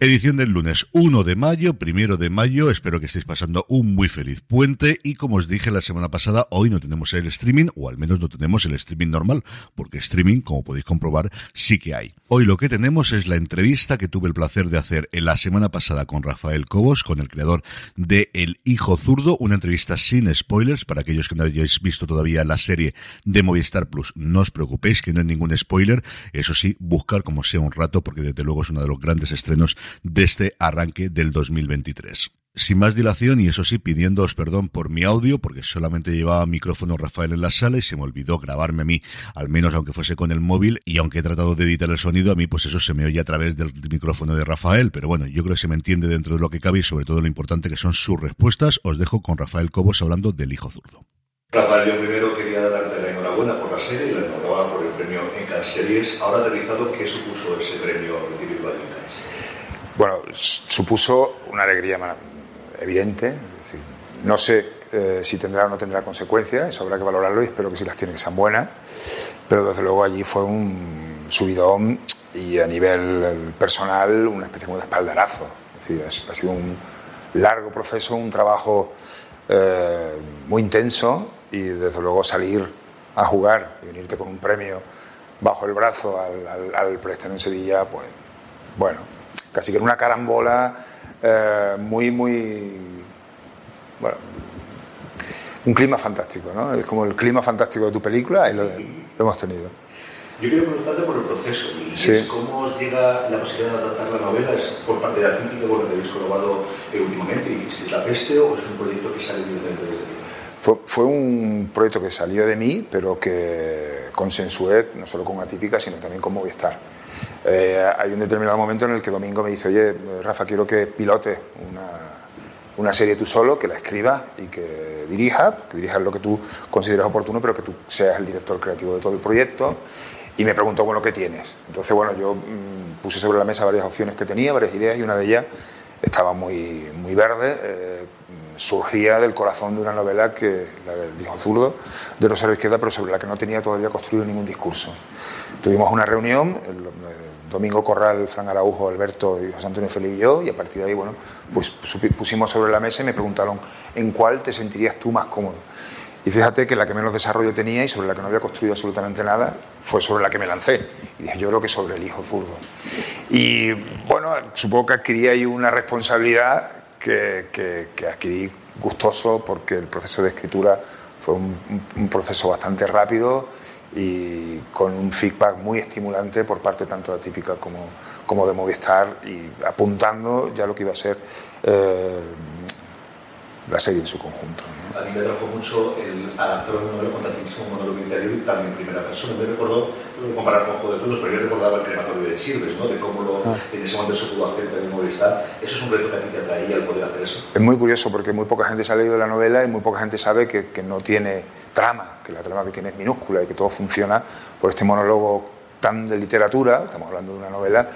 Edición del lunes 1 de mayo, primero de mayo. Espero que estéis pasando un muy feliz puente. Y como os dije la semana pasada, hoy no tenemos el streaming, o al menos no tenemos el streaming normal, porque streaming, como podéis comprobar, sí que hay. Hoy lo que tenemos es la entrevista que tuve el placer de hacer en la semana pasada con Rafael Cobos, con el creador de El Hijo Zurdo, una entrevista sin spoilers para aquellos que no hayáis visto todavía la serie de Movistar Plus. No os preocupéis que no hay ningún spoiler. Eso sí, buscar como sea un rato, porque desde luego es uno de los grandes estrenos de este arranque del 2023. Sin más dilación, y eso sí, pidiéndoos perdón por mi audio, porque solamente llevaba micrófono Rafael en la sala y se me olvidó grabarme a mí, al menos aunque fuese con el móvil, y aunque he tratado de editar el sonido, a mí pues eso se me oye a través del micrófono de Rafael, pero bueno, yo creo que se me entiende dentro de lo que cabe y sobre todo lo importante que son sus respuestas. Os dejo con Rafael Cobos hablando del hijo zurdo. Rafael, yo primero quería darte la enhorabuena por la serie y la enhorabuena por el premio en cada Series. Ahora aterrizado, ¿qué supuso ese premio individual en Cannes? Supuso una alegría evidente. No sé eh, si tendrá o no tendrá consecuencias, eso habrá que valorarlo y espero que si las tiene que sean buenas. Pero desde luego allí fue un subidón y a nivel personal una especie de espaldarazo. Ha sido un largo proceso, un trabajo eh, muy intenso y desde luego salir a jugar y venirte con un premio bajo el brazo al, al, en Sevilla, pues bueno, casi que era una carambola eh, muy, muy. Bueno, un clima fantástico, ¿no? Es como el clima fantástico de tu película y lo, lo hemos tenido. Yo quiero preguntarte por el proceso. Y Sí. es ¿Cómo os llega la posibilidad de adaptar la novela? ¿Es por parte de Atípico, con lo que habéis colaborado eh, últimamente y hicisteis La Peste, o es un proyecto que sale directamente desde? Fue, fue un proyecto que salió de mí, pero que consensué no solo con Atípica, sino también con Movistar. Eh, hay un determinado momento en el que Domingo me dice, oye, Rafa, quiero que pilotes una, una serie tú solo, que la escribas y que dirijas, que dirijas lo que tú consideres oportuno, pero que tú seas el director creativo de todo el proyecto. Y me preguntó, bueno, ¿qué tienes? Entonces, bueno, yo mm, puse sobre la mesa varias opciones que tenía, varias ideas, y una de ellas estaba muy, muy verde. eh, surgía del corazón de una novela que la del hijo zurdo de Rosario Izquierda, pero sobre la que no tenía todavía construido ningún discurso. Tuvimos una reunión, el, el Domingo Corral, Fran Araujo, Alberto y José Antonio Feliz y yo, y a partir de ahí, bueno, pues pusimos sobre la mesa y me preguntaron en cuál te sentirías tú más cómodo. Y fíjate que la que menos desarrollo tenía y sobre la que no había construido absolutamente nada fue sobre la que me lancé. Y dije, yo creo que sobre el hijo zurdo. Y bueno, supongo que adquirí ahí una responsabilidad que, adquirí gustoso porque el proceso de escritura fue un, proceso bastante rápido y con un feedback muy estimulante por parte tanto de Atípica como, como de Movistar y apuntando ya lo que iba a ser eh, la serie en su conjunto. ¿no? A mí me atrajo mucho el adaptar una novela con tantísimo monólogo interior y también en primera persona. Me lo comparar con Juego de Tronos, pero yo recordaba el crematorio de Chilves, ¿no? de cómo lo, en ese momento se pudo hacer también Movistar. ¿Eso es un reto que a ti te atraía el poder hacer eso? Es muy curioso porque muy poca gente se ha leído la novela y muy poca gente sabe que, que no tiene trama, que la trama que tiene es minúscula y que todo funciona por este monólogo tan de literatura, estamos hablando de una novela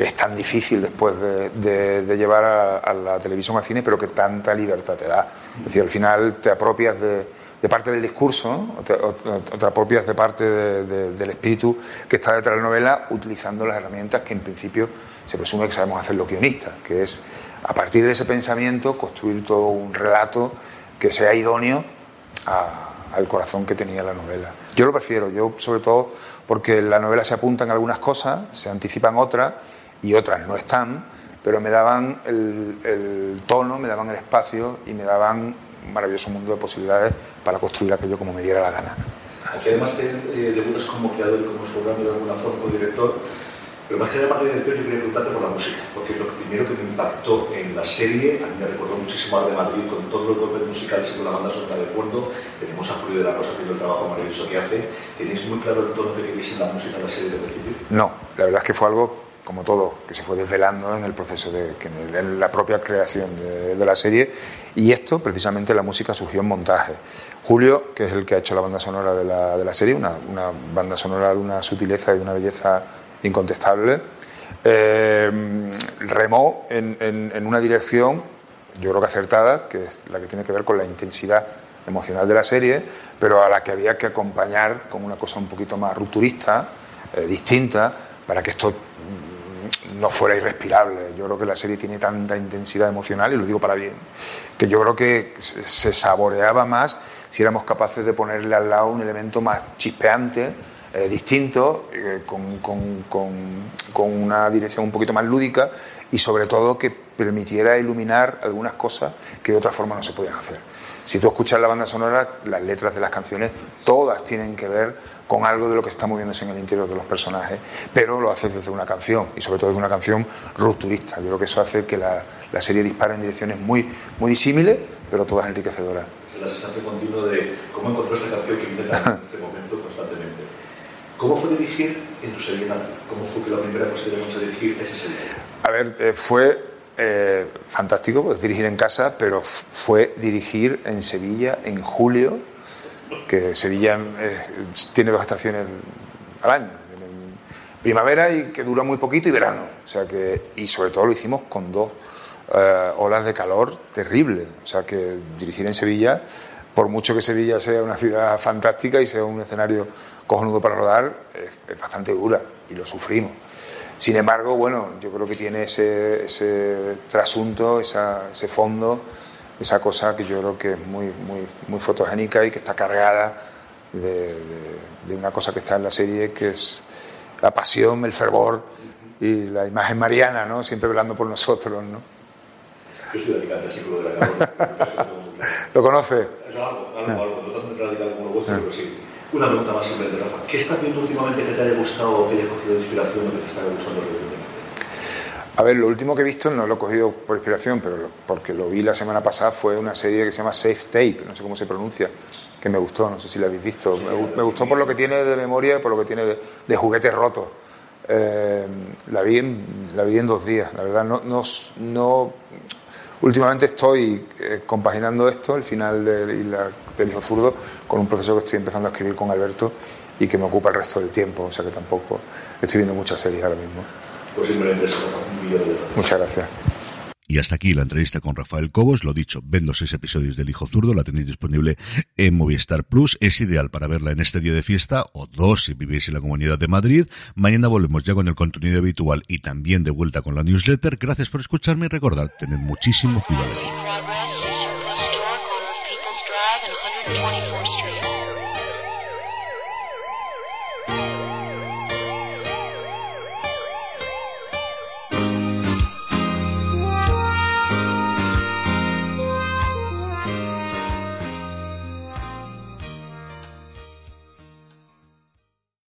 que es tan difícil después de, llevar a, la televisión al cine, pero que tanta libertad te da. Es decir, al final te apropias de, parte del discurso, o te, apropias de parte de- de- del espíritu que está detrás de la novela, utilizando las herramientas que en principio se presume que sabemos hacer los guionistas, que es a partir de ese pensamiento construir todo un relato que sea idóneo a- al corazón que tenía la novela. Yo lo prefiero, yo sobre todo porque en la novela se apuntan algunas cosas, se anticipan otras y otras no están. pero me daban el, el tono, me daban el espacio y me daban un maravilloso mundo de posibilidades para construir aquello como me diera la gana. Aquí además que eh, debutas como creador y como sobrando de alguna forma como director, pero más que de parte de director yo quería preguntarte por la música, porque lo primero que me impactó en la serie, a mí me recordó muchísimo al de Madrid con todo el golpe musical y con la banda sonora de fondo, tenemos a Julio de la Rosa haciendo el trabajo maravilloso que hace, ¿tenéis muy claro el tono que queréis en la música de la serie de principio? No, la verdad es que fue algo como todo, que se fue desvelando en el proceso de en la propia creación de, la serie. Y esto, precisamente, la música surgió en montaje. Julio, que es el que ha hecho la banda sonora de la, de la serie, una, una, banda sonora de una sutileza y de una belleza incontestable, eh, remó en, en, en una dirección, yo creo que acertada, que es la que tiene que ver con la intensidad emocional de la serie, pero a la que había que acompañar con una cosa un poquito más rupturista, eh, distinta, para que esto no fuera irrespirable. Yo creo que la serie tiene tanta intensidad emocional, y lo digo para bien, que yo creo que se saboreaba más si éramos capaces de ponerle al lado un elemento más chispeante, eh, distinto, eh, con, con, con, con, una dirección un poquito más lúdica y sobre todo que permitiera iluminar algunas cosas que de otra forma no se podían hacer. Si tú escuchas la banda sonora, las letras de las canciones, todas tienen que ver con algo de lo que está moviéndose en el interior de los personajes, pero lo hace desde una canción y sobre todo desde una canción rupturista. Yo creo que eso hace que la, la serie dispare en direcciones muy, muy disímiles, pero todas enriquecedoras. La sensación continua de cómo encontró esta canción que intentas en este momento constantemente. ¿Cómo fue dirigir en tu serie natal? ¿Cómo fue que la primera cosa que dirigir ese serie? A ver, eh, fue eh, fantástico pues, dirigir en casa, pero fue dirigir en Sevilla en julio, que Sevilla eh, tiene dos estaciones al año, primavera y que dura muy poquito y verano, o sea que y sobre todo lo hicimos con dos eh, olas de calor terribles, o sea que dirigir en Sevilla por mucho que Sevilla sea una ciudad fantástica y sea un escenario cojonudo para rodar, es bastante dura y lo sufrimos. Sin embargo, bueno, yo creo que tiene ese, ese trasunto, esa, ese fondo, esa cosa que yo creo que es muy, muy, muy fotogénica y que está cargada de, de, de, una cosa que está en la serie, que es la pasión, el fervor y la imagen mariana, ¿no? Siempre velando por nosotros, ¿no? Yo soy Alicante, así de la. ¿Lo conoce? Algo, algo, algo, no tan radical como lo vuestro, pero sí. Una pregunta más simplemente, Rafa. ¿Qué estás viendo últimamente que te haya gustado o que hayas cogido de inspiración o que te está gustando recientemente? A ver, lo último que he visto no lo he cogido por inspiración, pero lo, porque lo vi la semana pasada fue una serie que se llama Safe Tape, no sé cómo se pronuncia, que me gustó, no sé si la habéis visto. Me, me gustó por lo que tiene de memoria y por lo que tiene de, de juguetes rotos. Eh, la, vi en, la vi en dos días, la verdad. No, no, no Últimamente estoy eh, compaginando esto, el final de, la, del Hijo Zurdo, con un proceso que estoy empezando a escribir con Alberto y que me ocupa el resto del tiempo, o sea que tampoco estoy viendo muchas series ahora mismo. Pues simplemente eso, un millón de Muchas gracias. Y hasta aquí la entrevista con Rafael Cobos. Lo dicho, ven los seis episodios del Hijo Zurdo, la tenéis disponible en Movistar Plus. Es ideal para verla en este día de fiesta o dos si vivís en la Comunidad de Madrid. Mañana volvemos ya con el contenido habitual y también de vuelta con la newsletter. Gracias por escucharme y recordad, tener muchísimo cuidado.